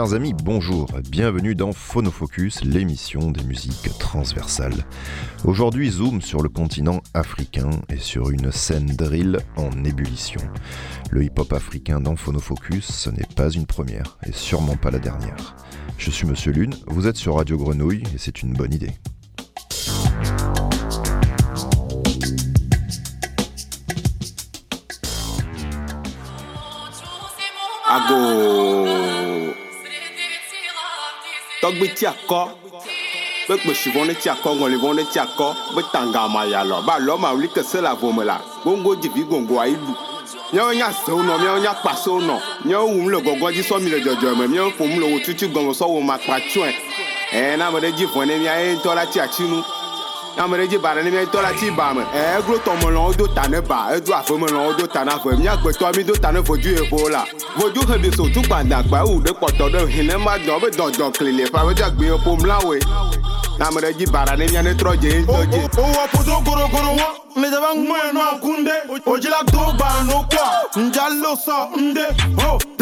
chers amis, bonjour, bienvenue dans Phonofocus, l'émission des musiques transversales. Aujourd'hui, zoom sur le continent africain et sur une scène drill en ébullition. Le hip-hop africain dans Phonofocus, ce n'est pas une première et sûrement pas la dernière. Je suis Monsieur Lune, vous êtes sur Radio Grenouille et c'est une bonne idée. Tɔgbe ti akɔ. Be kpesivɔ ne ti akɔ, ŋɔlivɔ ne ti akɔ. Be tangama ya lɔ. Ba lɔ ma wuli kese la vome la. Gongo dzivi gongo ayi lu. Míawo nya sewo nɔ, míawo nya kpasewo nɔ. Míawo wum le gɔgɔ dzi sɔ mi le dzɔdzɔme. Míawo ƒom le wo tutu gɔme sɔ wo ma kpa tsɔe. Ɛɛ na ɖe dzi vɔ ne mía ŋutɔ la tsi atsinu. Ame ɖe dzi ba ne mía ŋutɔ la tsi ba me. Eglo tɔmelɔwo do ta ne ba. Edo avemelɔwo do ta na ave. Mía gbetɔ mi do ta ne vodzu yevo la. Vodzu he bi so tu gbadagba ewu ɖe kpɔtɔ ɖe hin ne ma dɔn be dɔdɔ kli le fa be dze gbe ƒom la woe. Ame ɖe dzi ba ne mía ne trɔ dze ŋutɔ dzi. owó poto gorogoro wọn lẹjẹba ń mú ẹnu àkúndé òjìlá tó ló kọ njá ló sọ ndé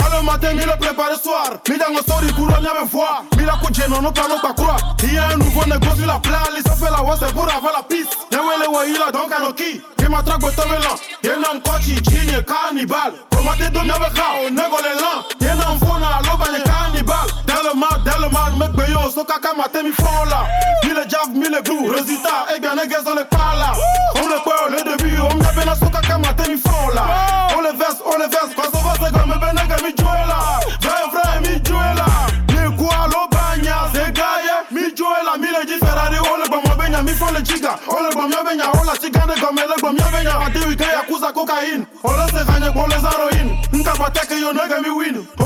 talo matin mi le prépare soir. Mi dango sori kuro ɲabe foi. Mi la ko jeno no kano pa kura il y a un nouveau négoce la pla li ça fait la wose pour avoir la piste. Ne wele wa ila donc ano ki ki ma trago tomela yena mkochi chinye cannibal komate do ɲabe ka o nego le lan yena mfona alo banye cannibal dans le mal dans le mal me gbeyo so kaka matin mi fond là. Mi le jav mi le glou résultat eh bien nègres on les parle là. On le peur le début on me na so kaka matin mi fond là. On les verse on les verse quand ça va c'est comme ben cocaíne. Olha serrania, bola heroína. Nunca bate que eu nega me win. Oh,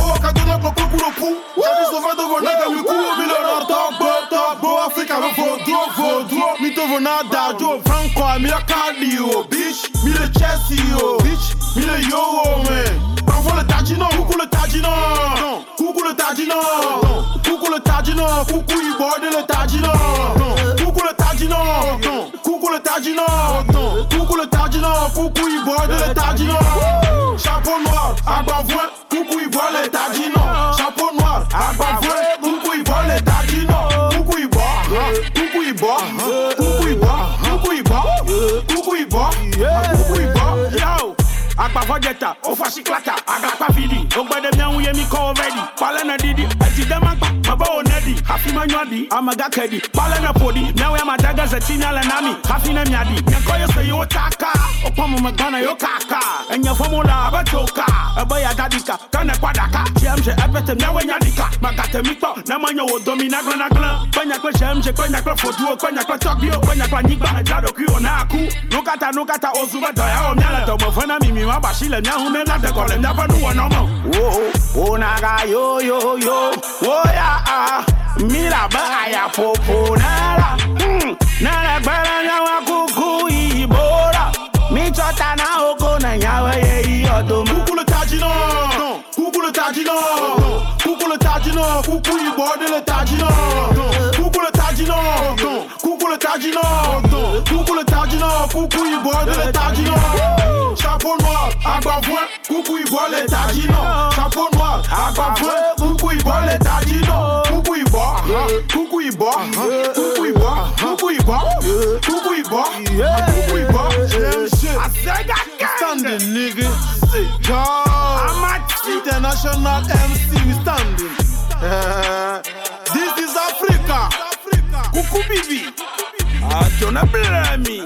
vou nega me cu. Milionário, top, top, top. Boa África, vou, vou, vou, vou, vou. Me tovo nada, Franco, a minha cardio, oh, bitch. Me le oh, bitch. Me yo, oh, man. Envoie le tadino, coucou le tadino. Coucou le tadino. Coucou le tadino. Coucou, il borde le tadino. Coucou le tadino. Coucou le tadino coucou, il boit de l'étardino. Chapeau noir, à bavouin, coucou, il boit l'étardino. Chapeau noir, à bavouin, coucou, il boit l'étardino. Coucou, il boit, coucou, il boit, coucou, il boit, coucou, il boit, coucou, il boit, coucou, il boit, yo. Akpafo jẹta, ó fa sí klata, àgbà pa fìdí, ó gbẹdẹ mi àwọn yẹmi kọ́ ọ̀rẹ́dì, palẹ́ náà dídí, ẹ̀sìn dẹ́mọ̀ pa hafima nywadi amagakadi pale napodi nawe amadaga za chini ala nami hafina myadi nyakoyo seyotaka opamo magana yokaka enya formula abatoka abaya dadika kana kwadaka chiamshe epetem nawe nyadika magatemikpo namanya wodomi nagla nagla kwenyakwe shemshe kwenyakwe kwa kwenyakwe tokio kwa nyigba na naku nukata nukata ozuba doyao myala domofena mimi mabashile myahune nadekole myapanuwonomo wo onaga yoyoyo woya mira baya popo nara. Mm. bala nyawa kuku ibora. Michọta na oko na nyawa ye iyo dom kukulu tajino kukulu tajino kukulu tajino kuku ibora odele tajino kukulu tajino kukulu tajino kukulu tajino kuku igbo odele tajino chapeau noir agbafun kuku ibora le tajino. Yo, international MC, we standing. Uh, this is Africa. Kuku bibi. Blami.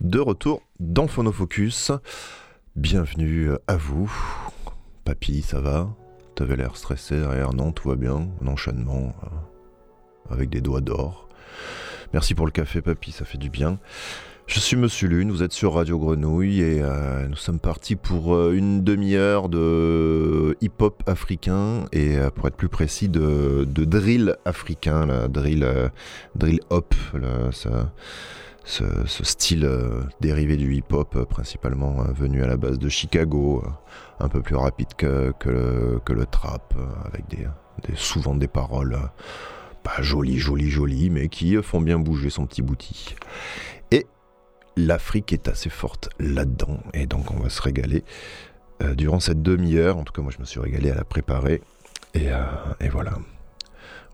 De retour dans Phonofocus. Bienvenue à vous. Papy, ça va? T'avais l'air stressé derrière, non? Tout va bien? Un enchaînement euh, avec des doigts d'or. Merci pour le café, papy, ça fait du bien. Je suis Monsieur Lune, vous êtes sur Radio Grenouille et euh, nous sommes partis pour euh, une demi-heure de hip-hop africain et euh, pour être plus précis de, drill africain, la drill, drill hop, là, ce, style dérivé du hip-hop, principalement venu à la base de Chicago, un peu plus rapide que, le, trap, avec des, souvent des paroles pas jolies, jolies, jolies, mais qui font bien bouger son petit bouti. Et l'Afrique est assez forte là-dedans, et donc on va se régaler durant cette demi-heure. En tout cas, moi, je me suis régalé à la préparer. Et, et voilà.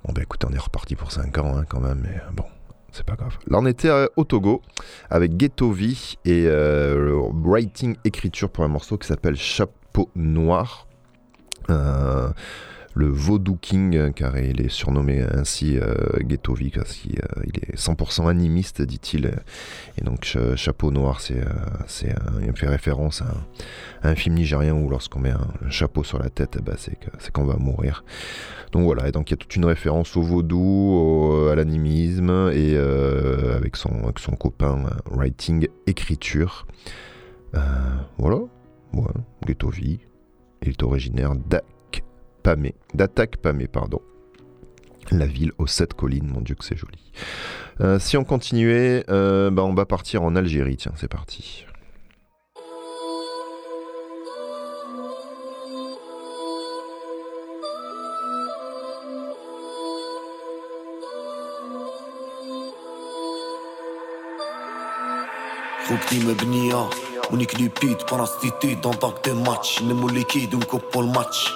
Bon, bah écoutez, on est reparti pour 5 ans hein, quand même, mais bon, c'est pas grave. Là, on était au Togo avec Ghetto V et writing écriture pour un morceau qui s'appelle Chapeau Noir. Euh, le Vaudou King, euh, car il est surnommé ainsi euh, Ghettovic, parce qu'il euh, est 100% animiste, dit-il. Et donc, Chapeau Noir, c'est, c'est il fait référence à un, film nigérien où lorsqu'on met un, chapeau sur la tête, bah, c'est, c'est qu'on va mourir. Donc voilà, et donc il y a toute une référence au vaudou, à l'animisme, et avec, son, copain writing, écriture. voilà, Ghetto il est originaire d'A Pamé, d'attaque Pamé, pardon. La ville aux sept collines, mon Dieu que c'est joli. Euh, si on continuait, euh, bah on va partir en Algérie, tiens, c'est parti. ونيك ليبيد باراسيتيد دونطاك دي ماتش نمو ليكيد ونكبو الماتش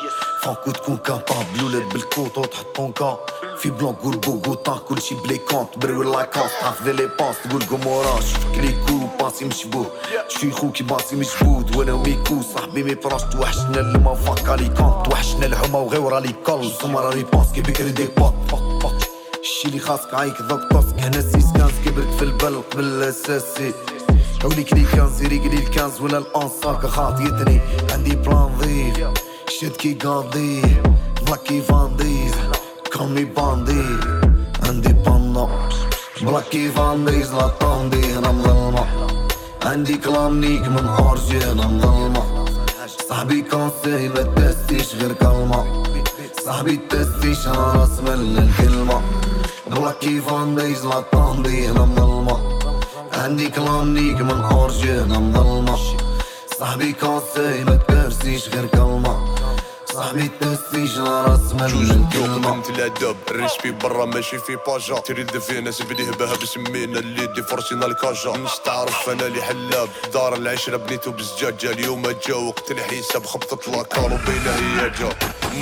فانكو تكون كابابل ولاد بالكوط وتحطون كا في بلونك والبوغوطا كلشي بلي كونت بروي لاكونت حافظ لي باس تقول قموراش كليكو باسي مشبوه شيخو كي باسي مشبود وأنا وميكو صاحبي مي فراش توحشنا لما فاكا لي كونت توحشنا الحومه وغيورا لي كل سمرا لي باس كي بكري دي باط الشي اللي خاصك عايك ضبطك هنا سيسكانس كبرت في البلق بالاساسي حولي كلي كان سيري قلي الكنز ولا الأونس صاكا خاطيتني عندي بلان ضيف شد كي قاضي بلاكي فانديز كومي باندي. عندي بانا بلاكي فانديز لا طاندي أنا مظلمة عندي كلام نيك من أرجي أنا مظلمة صاحبي كونسي ما تستيش غير كلمة. صاحبي تستيش أنا راس من الكلمة بلاكي فانديز لا طاندي أنا مظلمة عندي كلام نيك من أرجي أنا مظلمة صاحبي كونسي ما ترسيش غير كلمة. صاحبي تنسيش رأس من جوج الكلمة مثل الأدب الريش في برا ماشي في باجا. تريد في ناس بديه بها بسمينا اللي دي فرشينا الكاجا. مش تعرف أنا اللي حلاب دار العشرة بنيتو بزجاجة اليوم جا وقت الحساب خبطت لاكار وبينا هي جا.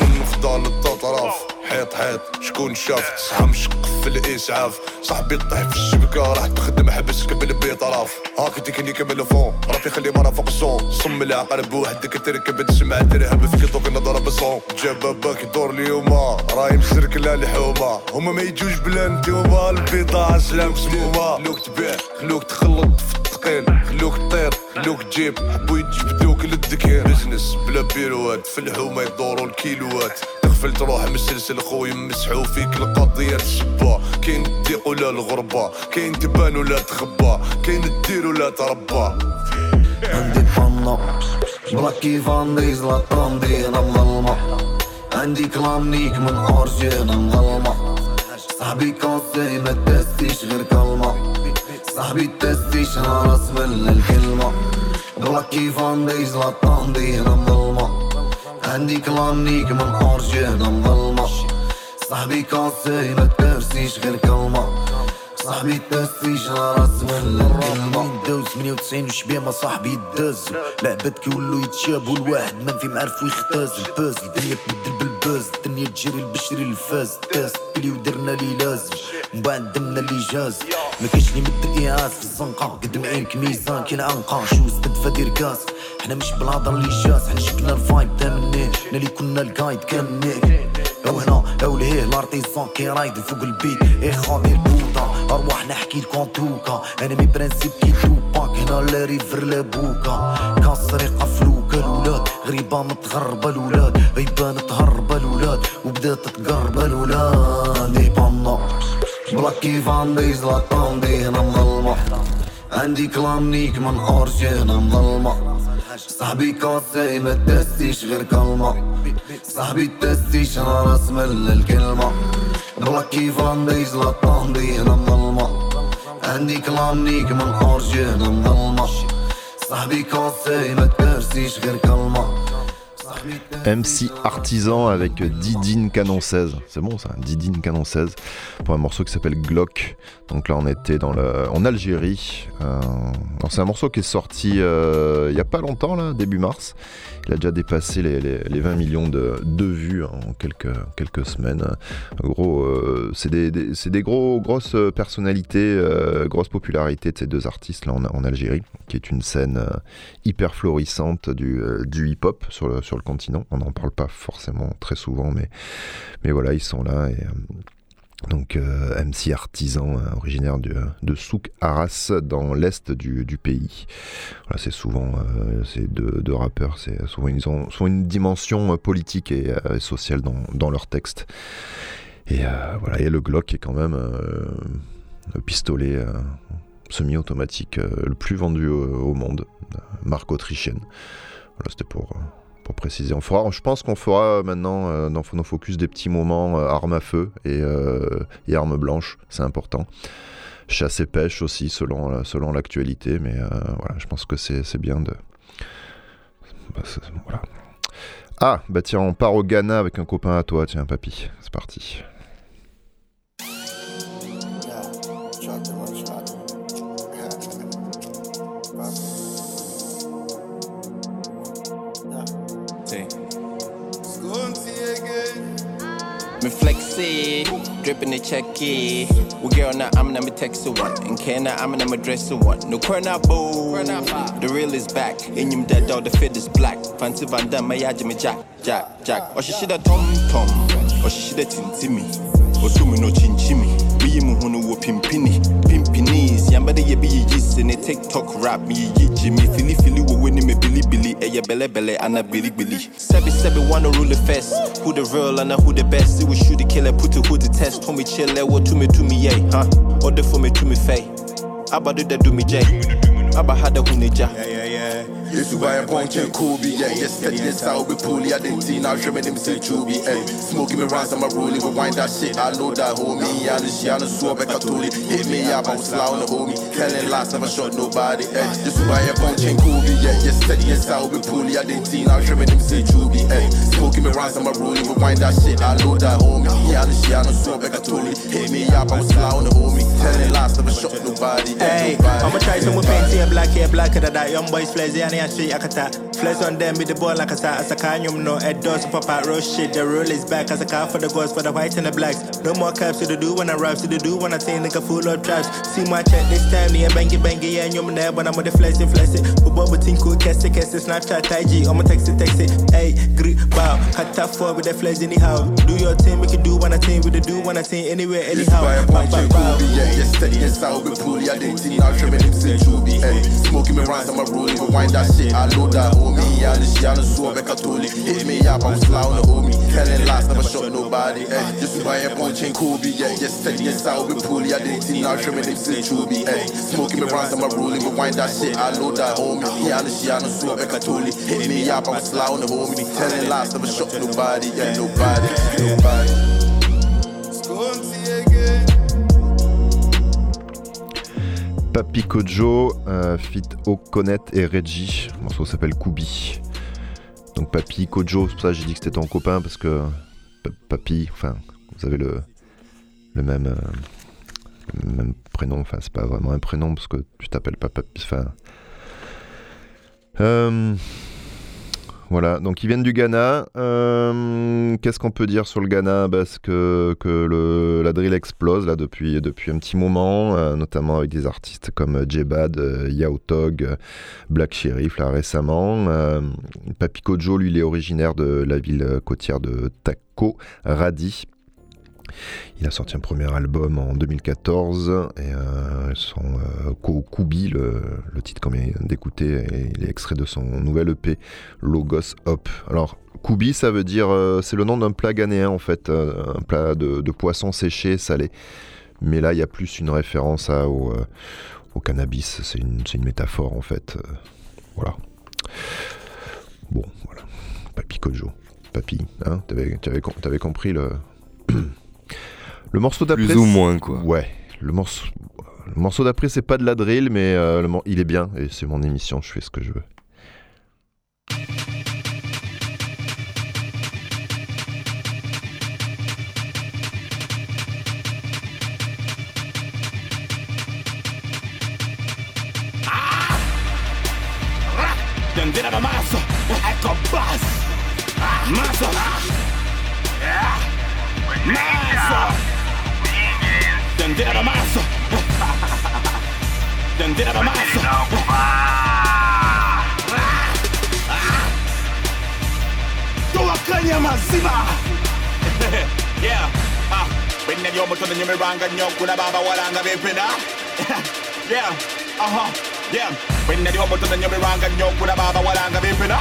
من فضال التطراف حيط حيط شكون شاف؟ تسعة مشق في الإسعاف. صاحبي طيح في الشبكة راح تخدم حبس قبل بيطراف هاك تكني كمل فون ربي خلي مرة فوق الصون صم العقل بوحدك تركب تسمع ترهب في كيطوك نضرب بصون. جاب باباك يدور اليوم راهي مسركلة الحومة هما ما يجوش بلا نتوما البيضة سلام مسمومة. خلوك تبيع خلوك تخلط في الثقيل خلوك تطير خلوك تجيب. حبو يجبدوك للذكير. بزنس بلا بيروات في الحومة يدوروا الكيلوات. تغفل تروح مسلسل خويا مسحو فيك القضية تشبا كاين الضيق ولا الغربة كاين تبان ولا تخبى. كاين الدير ولا تربى. عندي بلاكي فان ديز لا طراندي أنا مظلمة عندي كلام نيك من اورجي أنا مظلمة صاحبي كونسي ما تستيش غير كلمة. صاحبي تستيش أنا راس من الكلمة. بلاكي فان ديز لا طراندي أنا مظلمة عندي كلام نيك من اورجي أنا مظلمة صاحبي كونسي ما ترسيش غير كلمة. صاحبي تنسيش رأس من الكلمة ندوز 98 وشبيه ما صاحبي يدز. لعبت كيولو يتشابوا الواحد ما في معرف ويختاز الباز الدنيا تبدل بالباز. الدنيا تجري البشري الفاز. تاس بلي ودرنا لي لازم من بعد دمنا اللي جاز. ما كاش لي مد الإعاز في الزنقة. قد معينك ميزان كي العنقة. شو استدفى دير كاس. حنا مش بالهضر اللي جاز حنا شكلنا الفايب تامنيه اللي كنا القايد كان نيك أو هنا أو لهيه لارتيزون كي رايد فوق البيت. اي خاطي البوطة؟ ارواح نحكي لكم توكا أنا مي برانسيب كي توباك هنا لا ريفر لا بوكا كان سرقة فلوكا الولاد غريبة متغربة الولاد غيبان تهربة الولاد وبدات تقرب الولاد ديبانا بلاكي فان ديز لا طاندي هنا مظلمة. عندي كلام نيك من اورجي هنا مظلمة. صاحبي كاسي ما تستيش غير كلمة. صاحبي تستيش أنا راس من الكلمة. بلاكي فان ديز لا طاندي هنا مظلمة. عندي كلام نيك من اورجي هنا مظلمة. صاحبي كاسي ما ترسيش غير كلمة. MC Artisan avec Didine Canon 16. C'est bon ça, Didine Canon 16 pour un morceau qui s'appelle Glock. Donc là on était dans le, en Algérie. Euh, c'est un morceau qui est sorti euh, il n'y a pas longtemps là, début mars. Il a déjà dépassé les, 20 millions de, vues en quelques, semaines. gros, euh, c'est des, gros, grosses personnalités, grosse popularité de ces deux artistes là en, en Algérie, qui est une scène hyper florissante du, hip-hop sur le continent on n'en parle pas forcément très souvent, mais, mais voilà, ils sont là. Euh, donc euh, MC Artisan, euh, originaire de Souk Arras, dans l'est du, pays. Voilà, c'est souvent ces deux, rappeurs, c'est souvent ils ont, une dimension politique et sociale dans, dans leurs textes. Et voilà, et le Glock est quand même le pistolet semi-automatique le plus vendu au, monde, marque autrichienne. Voilà, c'était pour préciser. On fera, je pense qu'on fera maintenant euh, dans nos focus des petits moments euh, armes à feu et, euh, et armes blanches, c'est important. Chasse et pêche aussi selon, selon l'actualité, mais voilà, je pense que c'est bien de. Bah. Ah, bah tiens, on part au Ghana avec un copain à toi, tiens, papy, c'est parti. Me flexy, dripping the checky. We girl now I'm gonna text one. And can I'm gonna dress one. No corner boo. The real is back. In you dead dog, the fit is black. Fancy Van Damme, my Jimmy Jack, Jack, Jack. Or she should have tom tom. Or she should have oh, tintimmy. Or do me no chinchimmy. Me mu hunu wo pimpini. Pimpinis. Yambade ye ye in a TikTok rap. Me ye Jimmy. Philly Philly wo winning me Billy Billy. Eh ya belle belle. Anna Billy Billy. Sebi Sebi wanna rule the fest. Who the real and who the best? It was shoot the killer, put it who the test. Told me chill, what to me to me, yeah, huh? Order for me to me, fay. Abba do that do me, Jay. Abba had a hunija. Yeah, yeah, Yesu buy a bunch and Kobe, yeah, yes, steady this out with Puli. I didn't see now, trimming him say Chubi, eh. Smoking me rounds, I'm a rolling, rewind that shit. I know that homie, this shit, I swore back, I told it. Hit me up, I'm slow on the homie. Telling lies, never shot nobody, eh. Yesu buy a bunch and Kobe, yeah, yes, steady this out with Puli. I didn't see now, trimming him say Chubi, eh. Smoking me rounds, I'm a rolling, rewind that shit. I know that homie, this shit, I swore back, I told it. Hit me up, I'm slow on the homie. Telling lies, never shot nobody, eh. I'ma try some with paint here, black hair, blacker than that. Young boys, and yeah, street, I can Flex on them with the ball like I said, as a kanyum no head does pop out roll shit. The rule is back as a car for the girls for the whites and the blacks. No more caps to the do when I rap to the do when I say nigga full of traps. See my check this time, yeah, bangy bangy, yeah, and you're there, but I'm with the flexing flexing. Think cool, cast it, cast it, Snapchat, IG, I'ma text it, text it. Hey, grip bow, cut top four with the flex anyhow. Do your thing, make it do when I think, with the do when I think, anywhere, anyhow. Bow, bow, bow. Yeah, Yes, steadiness, I hope it cool. Yeah, they team now, trimming it to be. Hey, smoking me rounds, I'm a rolling. Rewind that shit, I load that, homie. me. Yeah, this shit, I know so I totally Hit me up, I'm slow, no homie. Helen last, never shot nobody. Hey, just buy a punch in Kobe. Yeah, yes, steadiness, I hope it cool. Yeah, they team now, trimming it in Juby. Hey, smoking me rounds, I'm a rolling. Rewind that shit, I load that, homie. me. Yeah, this shit, I know so I totally Hit me up, I'm slow, no homie. Helen last, never shot nobody. Yeah, nobody, nobody. Papi Kojo, euh, fit Okonet et Reggie. Le morceau s'appelle Kubi. Donc Papi Kojo, c'est pour ça que j'ai dit que c'était ton copain parce que Papi, enfin, vous avez le, le même, euh, même prénom. Enfin, c'est pas vraiment un prénom parce que tu t'appelles pas Papi. Enfin. Euh, voilà, donc ils viennent du Ghana. Euh, qu'est-ce qu'on peut dire sur le Ghana? Parce que, que le, la drill explose depuis, un petit moment, euh, notamment avec des artistes comme Jebad, euh, Yautog, Black Sheriff là récemment. Papi Kojo, lui, il est originaire de la ville côtière de Tako, Radi. Il a sorti un premier album en 2014 et euh, son euh, Kubi, le, titre qu'on vient d'écouter, il est extrait de son nouvel EP Logos Hop. Alors Kubi, ça veut dire, euh, c'est le nom d'un plat ghanéen en fait, un plat de, poisson séché, salé. Mais là, il y a plus une référence au, cannabis, c'est une, métaphore en fait. voilà. Bon, voilà. Papi Kojo. Papi, hein, t'avais compris le... Le morceau d'après. Plus ou moins, quoi. Ouais. Le morceau, d'après, c'est pas de la drill, mais euh, il est bien. Et c'est mon émission, je fais ce que je veux. and get out of my Tuwakanya maziba yeah ah binne by'omutono nyumirwanga nnyo okulaba abawalanga bempena yeah aha yeah. Binne by'omutono nyumirwanga nnyo okulaba abawalanga bempena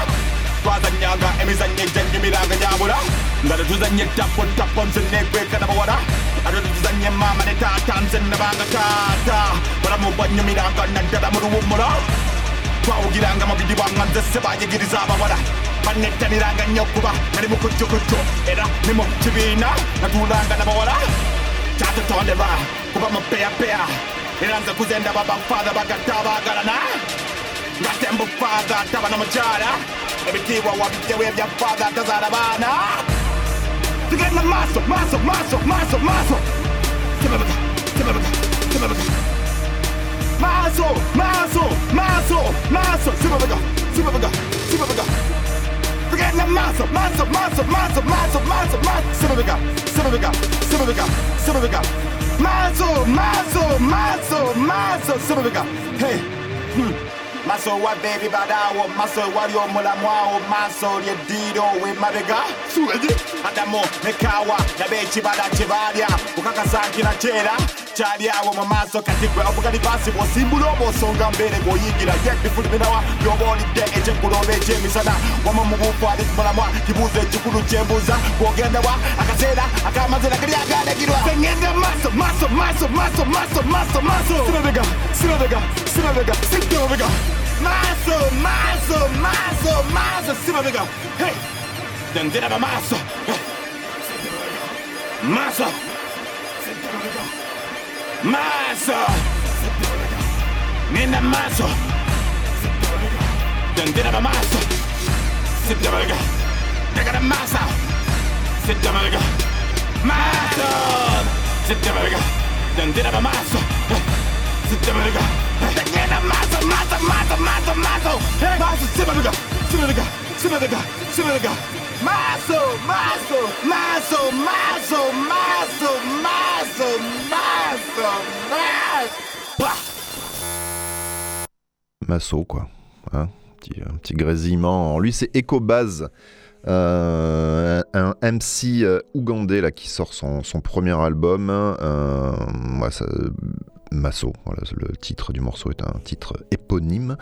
lasagna ga emizanye jenye milaganya bula ngalo tuzanye tapo tapo nzene kweka na bawada ado tuzanye mama ne tata nzene banga tata bara mu banyo milanga na dada mu rumura twawugiranga mu bidi banga nzese bayigiriza abawada banettaniranga nnyo kuba nali mu kujjukujju era ne na kibiina natulanga n'abawala kyatutondera kuba mu peyapeya era nze kuze ndaba bafaatha bagatta abaagalana Matembo father taba na machara ebitiwa wabitewe bya father tazara bana Tugenda na maso maso maso maso maso Tebebeka tebebeka tebebeka Maso maso maso maso tebebeka tebebeka tebebeka Tugenda na maso maso maso maso maso maso maso tebebeka tebebeka tebebeka tebebeka Maso maso maso maso tebebeka Hey hmm maso wa baby badao, maso wali omola mwawo maso lyeddiiro wemabega Adamo, Mekawa, ya nabeekibala kye baalya okakasa nkina chela cyari yawo mu maso katigwe avuga ni basi mbere ngo yigira yet bifuri binawa wama mu bupfari kumaramwa kibuze gikuru cyembuza gogenda wa akazera akamazera kari sengenda maso maso maso maso maso maso maso sinabega sinabega sinabega sinabega maso maso maso maso sinabega hey. Dendera maso maso Mazo, nina mazo, dandina mazo, sita malaga, daga mazo, sita malaga, mazo, sita malaga, ba mazo, sita malaga, daga mazo, mazo, mazo, mazo, mazo, mazo, sita malaga, sita malaga, sita malaga, sita malaga. Mazo, mazo, mazo, mazo, mazo, mazo, mazo, mazo. Masso, quoi. Hein petit, un petit grésillement lui. C'est Ecobase. Euh, un MC euh, ougandais là, qui sort son, son premier album. Euh, ça, Masso, voilà, le titre du morceau est un titre éponyme.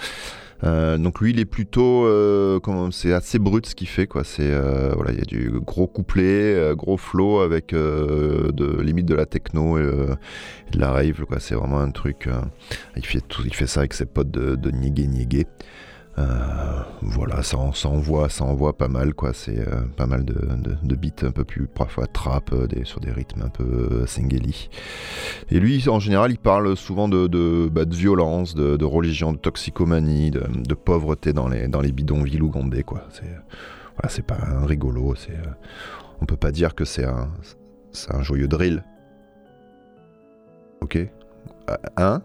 Euh, donc lui, il est plutôt, euh, c'est assez brut ce qu'il fait, quoi. C'est euh, voilà, il y a du gros couplet, gros flow avec de limite de la techno et, de la rave, quoi. C'est vraiment un truc. il fait tout, il fait ça avec ses potes de, de Nigue Nigue. Euh, voilà, ça, en- ça envoie, ça pas mal, quoi. C'est euh, pas mal de, de, de beats un peu plus parfois trap, euh, sur des rythmes un peu singeli. Et lui, en général, il parle souvent de, de, bah, violence, de, religion, de toxicomanie, de, pauvreté dans les, dans les bidonvilles ougandais, quoi. C'est voilà, c'est pas un rigolo. C'est on peut pas dire que c'est un, un joyeux drill. Ok? Euh, Hein?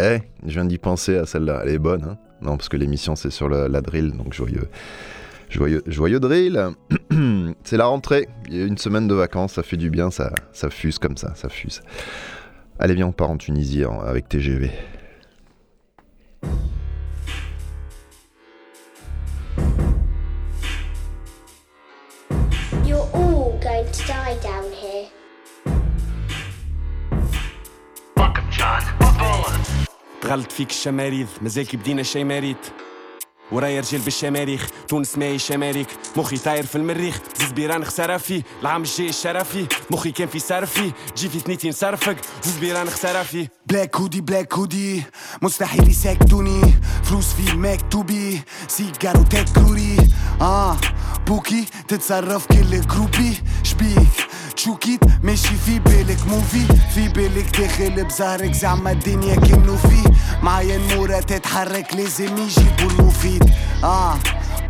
Eh, je viens d'y penser à celle-là. Elle est bonne, hein Non, parce que l'émission c'est sur la, drill, donc joyeux. Joyeux, joyeux drill. c'est la rentrée. Il y a une semaine de vacances, ça fait du bien, ça, ça fuse comme ça, ça fuse. Allez, viens, on part en Tunisie avec TGV. تغلط فيك الشماريض مازال كي بدينا شي مريض ورايا رجال بالشماريخ تونس ماهي شماريك مخي طاير في المريخ زيز بيران خسارة فيه العام الجاي الشرفي. مخي كان في صرفي جي في ثنيتين صرفك زيز بيران خسارة فيه بلاك هودي بلاك هودي مستحيل يسكتوني. فلوس في مكتوبي سيجارو تاكلوري. آه بوكي تتصرف كل جروبي شبيك. تشوكيت ماشي في بالك موفي في بالك داخل بزهرك زعما الدنيا كنو فيه معايا المورة تتحرك لازم يجيبوا المفيد آه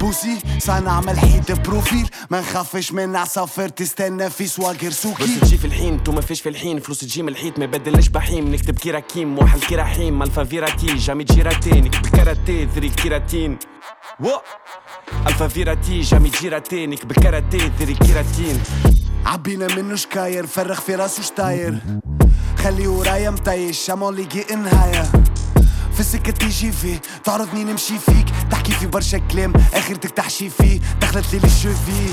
بوسي صنعمل حيط بروفيل ما نخافش من عصافر تستنى في سواقر سوكي بس تجي في الحين تو ما فيش في الحين فلوس تجي من الحيط ما يبدلش بحيم نكتب كيراكيم وحل كيراحيم الفا فيراتي جامي تجي راتي نكتب كاراتيه ذري كيراتين الفا فيراتي جامي جيراتينك بالكاراتيه ذري كيراتين عبينا منه شكاير فرغ في راسه شتاير. خلي ورايا مطيش عمال لقي إنهاية. في السكة تيجي فيه تعرضني نمشي فيك. تحكي في برشا كلام اخرتك تحشي فيه. دخلت لي الشوفي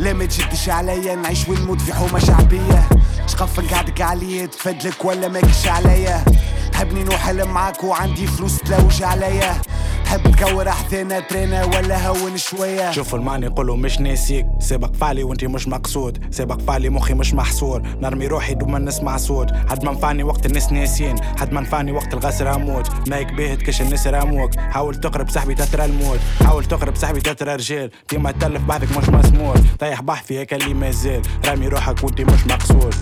لا ما تجدش عليا نعيش ونموت في حومة شعبية. شقف نقعدك عليا تفدلك ولا ماكش عليا. تحبني نوحل معاك وعندي فلوس تلوج عليا. تحب تكور احذانا ترينا ولا هون شوية. شوف المعني يقولوا مش ناسيك. سابق فعلي وانتي مش مقصود. سابق فعلي مخي مش محصور. نرمي روحي دوما ما نسمع صوت. حد ما نفعني وقت الناس ناسين حد ما نفعني وقت الغسر أموت مايك باهت كش الناس راموك حاول تقرب صاحبي تترى الموت. حاول تقرب صاحبي تترى رجال. ديما تلف بحثك مش مسموع. طيح بحثي هيك اللي مازال رامي روحك وانتي مش مقصود.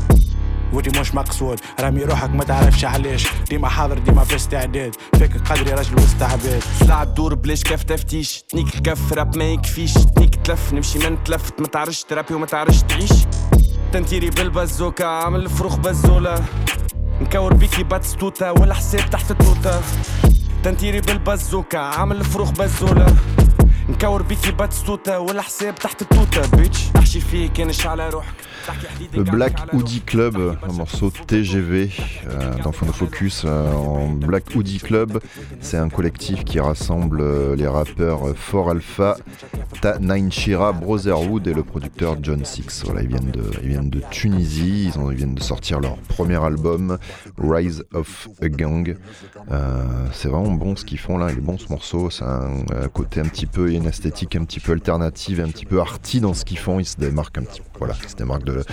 ودي مش مقصود رامي روحك ما تعرفش علاش ديما حاضر ديما في استعداد. فيك قدري رجل وسط عباد سلعة تدور بلاش كيف تفتيش. تنيك الكف راب ما يكفيش. تنيك تلف نمشي ما نتلفت ما تعرفش ترابي وما تعرفش تعيش. تنتيري بالبازوكا عامل فروخ بزولة نكور بيكي باتستوتا ولا حساب تحت التوتة تنتيري بالبازوكا عامل فروخ بزولة نكور بيكي باتستوتا ولا حساب تحت التوتة بيتش نحشي فيك كانش على روحك. Le Black Hoodie Club, un morceau TGV euh, dans Phonofocus. Euh, en Black Hoodie Club, c'est un collectif qui rassemble euh, les rappeurs Fort Alpha, Ta Nine Shira, Brotherhood et le producteur John Six. Voilà, ils viennent de, Tunisie, ils, viennent de sortir leur premier album, Rise of a Gang. c'est vraiment bon ce qu'ils font là, il est bon ce morceau. C'est un, côté un petit peu, une esthétique un petit peu alternative, un petit peu arty dans ce qu'ils font. Ils se démarquent un petit peu, voilà, ils se démarquent de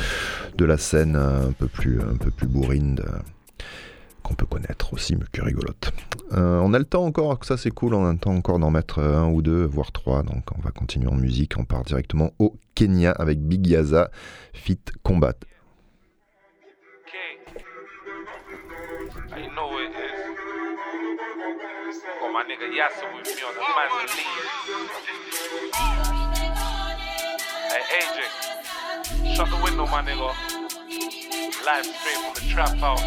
de, la scène un peu plus, un peu plus bourrine qu'on peut connaître aussi, mais qui est rigolote. Euh, on a le temps encore, ça c'est cool, on a le temps encore d'en mettre un ou deux, voire trois, donc on va continuer en musique, on part directement au Kenya avec Big Yaza, Fit Combat. Shut the window, my nigga. Live straight from the trap house.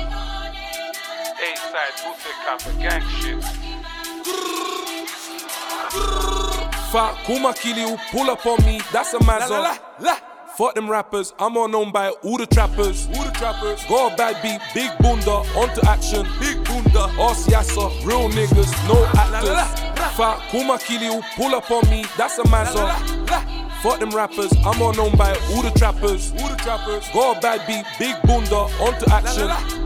A-side, bootleg copper, gang shit. Fat Kuma Kili pull up on me, that's a mazza. Fuck them rappers, I'm all known by all the trappers. All the trappers. Go a bad beat, big bunda, onto action. Big bunda. Osiasa, real niggas, no actors. Fat Kuma Kili pull up on me, that's a mazza. Fuck them rappers, I'm all known by all the trappers. All the trappers. Go a bad beat, big bunda, onto action.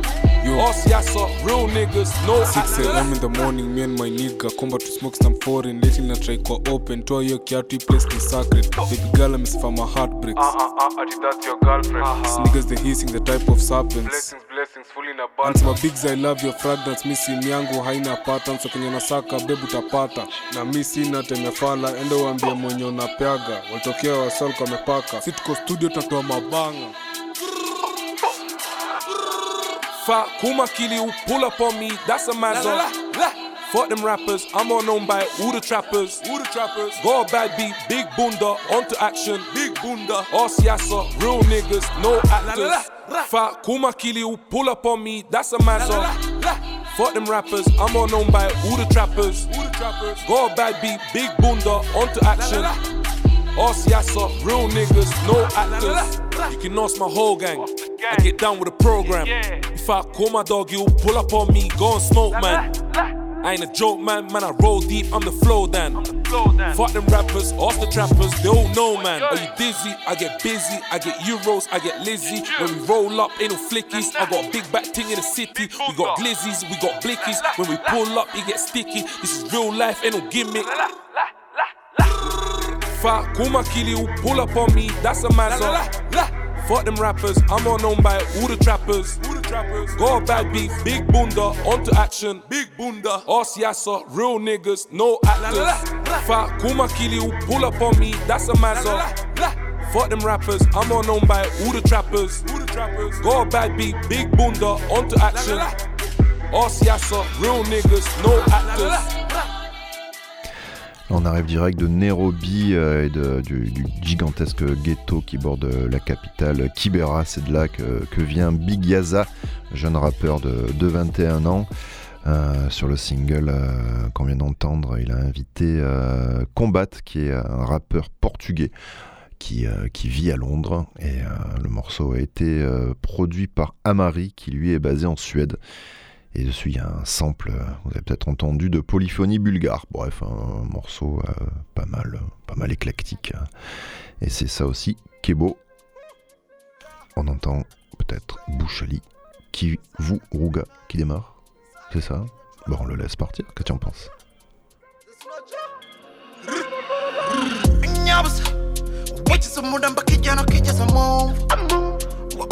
Yo. Osiasa, real niggas, no 6 am in the morning, me and my nigga Combat to smoke some foreign, lately na try kwa open. Toa hiyo kiatu hii place ni sacred. Baby girl amesifa my heartbreaks. Uh uh uh, ati that's your girlfriend. These niggas they hissing the type of serpents. Blessings, blessings, fully in Ansema abundance bigs I love your fragrance. Mi simu yangu haina pattern. So kenye nasaka bebu tapata Na mi sina temefala Ende wambia mwenye unapeaga. Walitokea wasol kwa mepaka Si studio tatoa mabanga Fat Kuma Kili who pull up on me, that's a mazza. Fuck them rappers, I'm all known by all the trappers. All the trappers. Go a bad beat, big bunda, onto action. Big bunda. Osiasa, real niggas, no actors. Fat Kuma Kili who pull up on me, that's a mazza. Fuck them rappers, I'm all known by all the trappers. All the trappers. Go a bad beat, big bunda, onto action. Osiasa, real niggas, no actors. You can ask my whole gang. I get down with the program. If I call my dog, you pull up on me, go and smoke, man. I ain't a joke, man. Man, I roll deep, I'm the flow, Dan. Fuck them rappers, ask the trappers, they all know, man. Are you dizzy? I get busy, I get euros, I get Lizzie. When we roll up, ain't no flickies. I got a big back ting in the city. We got glizzies, we got blickies. When we pull up, it get sticky. This is real life, ain't no gimmick. Fat Kuma Kili who pull up on me, that's a mazza. Fuck them rappers, I'm all known by all the trappers. All the trappers. Go a bad beat, big bunda, onto action. Big bunda. Osiasa, real niggas, no actors. Fat Kuma Kili who pull up on me, that's a mazza. Fuck them rappers, I'm all known by all the trappers. All the trappers. Go a bad beat, big bunda, onto action. Osiasa, real niggas, no actors. On arrive direct de Nairobi euh, et du, gigantesque ghetto qui borde la capitale Kibera. C'est de là que, vient Big Yaza, jeune rappeur de, de 21 ans. Euh, sur le single euh, qu'on vient d'entendre, il a invité euh, Combat, qui est un rappeur portugais qui, qui vit à Londres. Et le morceau a été produit par Amari, qui lui est basé en Suède. Et dessus, il y a un sample, vous avez peut-être entendu, de polyphonie bulgare. Bref, un morceau pas mal, pas mal éclectique. Et c'est ça aussi beau. On entend peut-être Bouchali, qui vous Rouga, qui démarre. C'est ça? Bon, on le laisse partir. Qu'est-ce que tu en penses?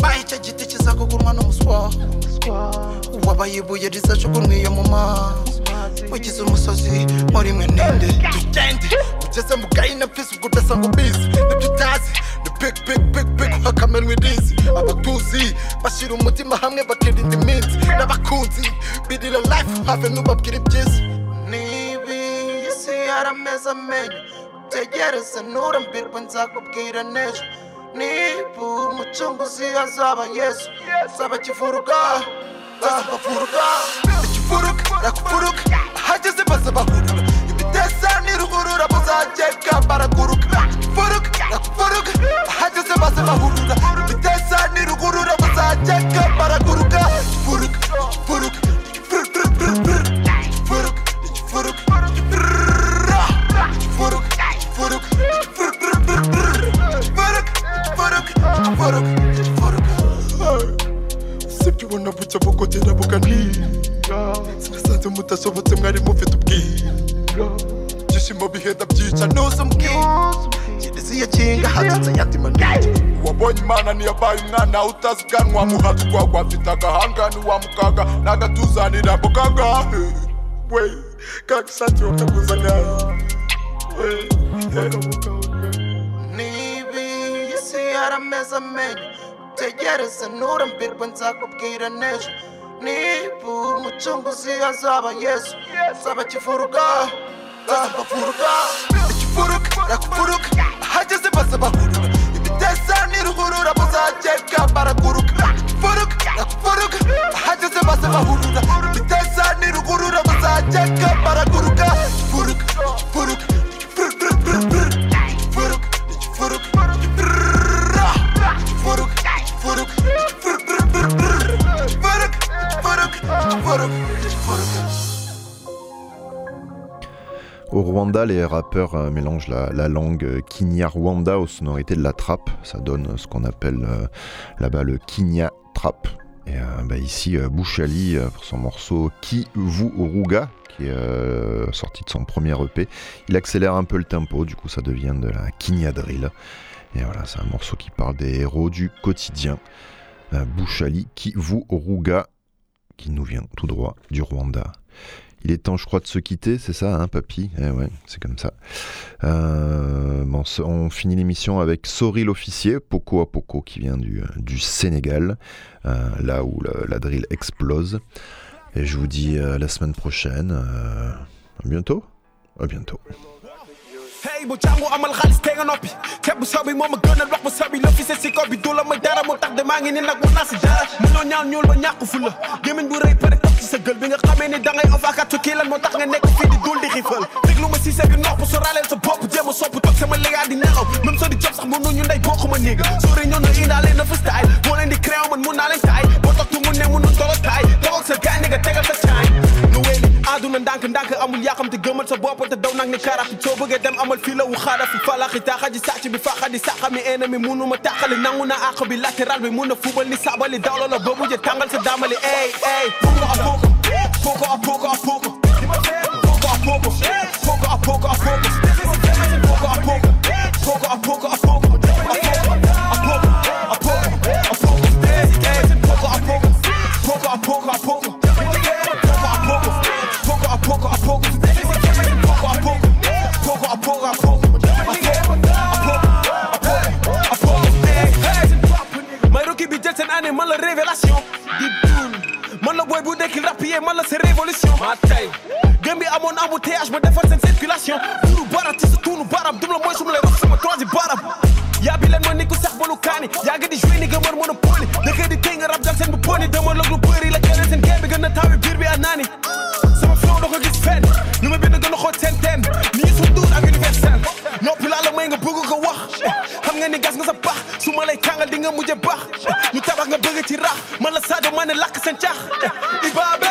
Wechisa muda mbakijana kicheza movu wabayica giti kizakukuruma n'umuswa wabayibuye rizaca kunwiye mu maso wagize umusozi muri mwe ninde tugende ugeze mu gahina pisi ubwo udasanga ubizi nibyo utazi ni big big big big hakamenwa irizi abatuzi bashyira umutima hamwe bakirinda iminsi n'abakunzi birira life have n'ubabwira ibyiza nibi isi yarameze amenyo tegereze nturambirwe nzakubwira n'ejo niba umucunguzi azaba yesu. Azaba kivuruga bazabavuruga ikivuruga barakuvuruga ahageze maze bahuruga ibiteza ni ruhurura muzagega baraguruka ikivuruga barakuvuruga ahageze maze bahuruga na utazikanwa muhatuko kwa muhatukwa kwafitaga hangani wa mkaga na mukaga na bokaga. We kakisati wakakuzangayi nibi isi yarameza menyo tegereze nurambirwe nzakubwira nejo niba si azaba yesu saba chifuruka saba chifuruka chifuruka arakuvuruga kufuruka maze basaba Kuru kuru rapa sa jeka para kuru Furu furu Haja se basa ma huru Bita sa niru kuru rapa sa jeka para kuru Rwanda, les rappeurs euh, mélangent la, la langue euh, Kinyarwanda aux sonorités de la trappe. Ça donne ce qu'on appelle euh, là-bas le Kinya Trap. Et euh, bah, ici, euh, Bouchali, euh, pour son morceau Kivuruga, qui est euh, sorti de son premier EP, il accélère un peu le tempo, du coup ça devient de la Kinya Drill. Et voilà, c'est un morceau qui parle des héros du quotidien. Euh, Bouchali Kivuruga, qui nous vient tout droit du Rwanda. Il est temps, je crois, de se quitter, c'est ça, hein, papy? Eh ouais, c'est comme ça. Euh, bon, on finit l'émission avec Sori l'officier, Poco à Poco, qui vient du, Sénégal, euh, là où la drill explose. Et je vous dis euh, la semaine prochaine. à bientôt. À bientôt. Hey bu jàngu amal xaalis te nga noppi ceeb bu sobi moom a gënal wax bu sobi loo fi se si ko bi du la may dara moo tax de maa ngi ni nag war naa si dara mënoo ñaan ñuul ba ñàkk fu la gémmiñ bu rëy pare toog ci sa gël bi nga xamee ni da ngay ofakatu kii lan moo tax nga nekk fii di dul di xifal déglu ma si sa bi nopp so raaleel sa bopp jéem a sopp toog sama légaa di nelaw même soo di job sax mënuñu ndey bokkuma néega sori ñoo na indaale na fa style. Moo leen di créé man mun naa leen taay boo toog tu mun ne mënul tolo taay toog sa gaay nga tegal sa wéeli àdduna ndànk ndànk amul yaaxamte gëmal sa bopp te daw nag ni karaf soo bëggee dem amal fii la wu xaara fi falaxi taaxaji sàcc bi faaxadi saxa mi ennemi munu ma tàqali nangu na àq bi latéral bi mun na fubal ni sabali dawlo la ba mujje tàngal sa damali ey ey poko a poko poko a poko a poko poko a poko poko a poko a poko poko a poko poko a poko a poko révélation. Di buun man la booy bu nekkil rappier man la c'est révolution. Maa tey gëm bi amoon embouteillage ma defal seen circulation. Tuunu baram ci sa tuunu baram dum la mooy sum lay wax sama troisième baram yaa bi leen ma ni ku sax balu kaani yaa ngi di joué ni nga mën mën a pooli dëkk di tey nga rab jal seen bu pooni dama lëg lu bëri la keneen seen game bi gën na taawi biir bi a naani sama flow doo ko main ke buku ke wah. Hang ni gas ngasa bah Semua lain kangal dengan mujabah. Nu tabah ngeberi cirah Malas ada mana lah sencah. Ibarat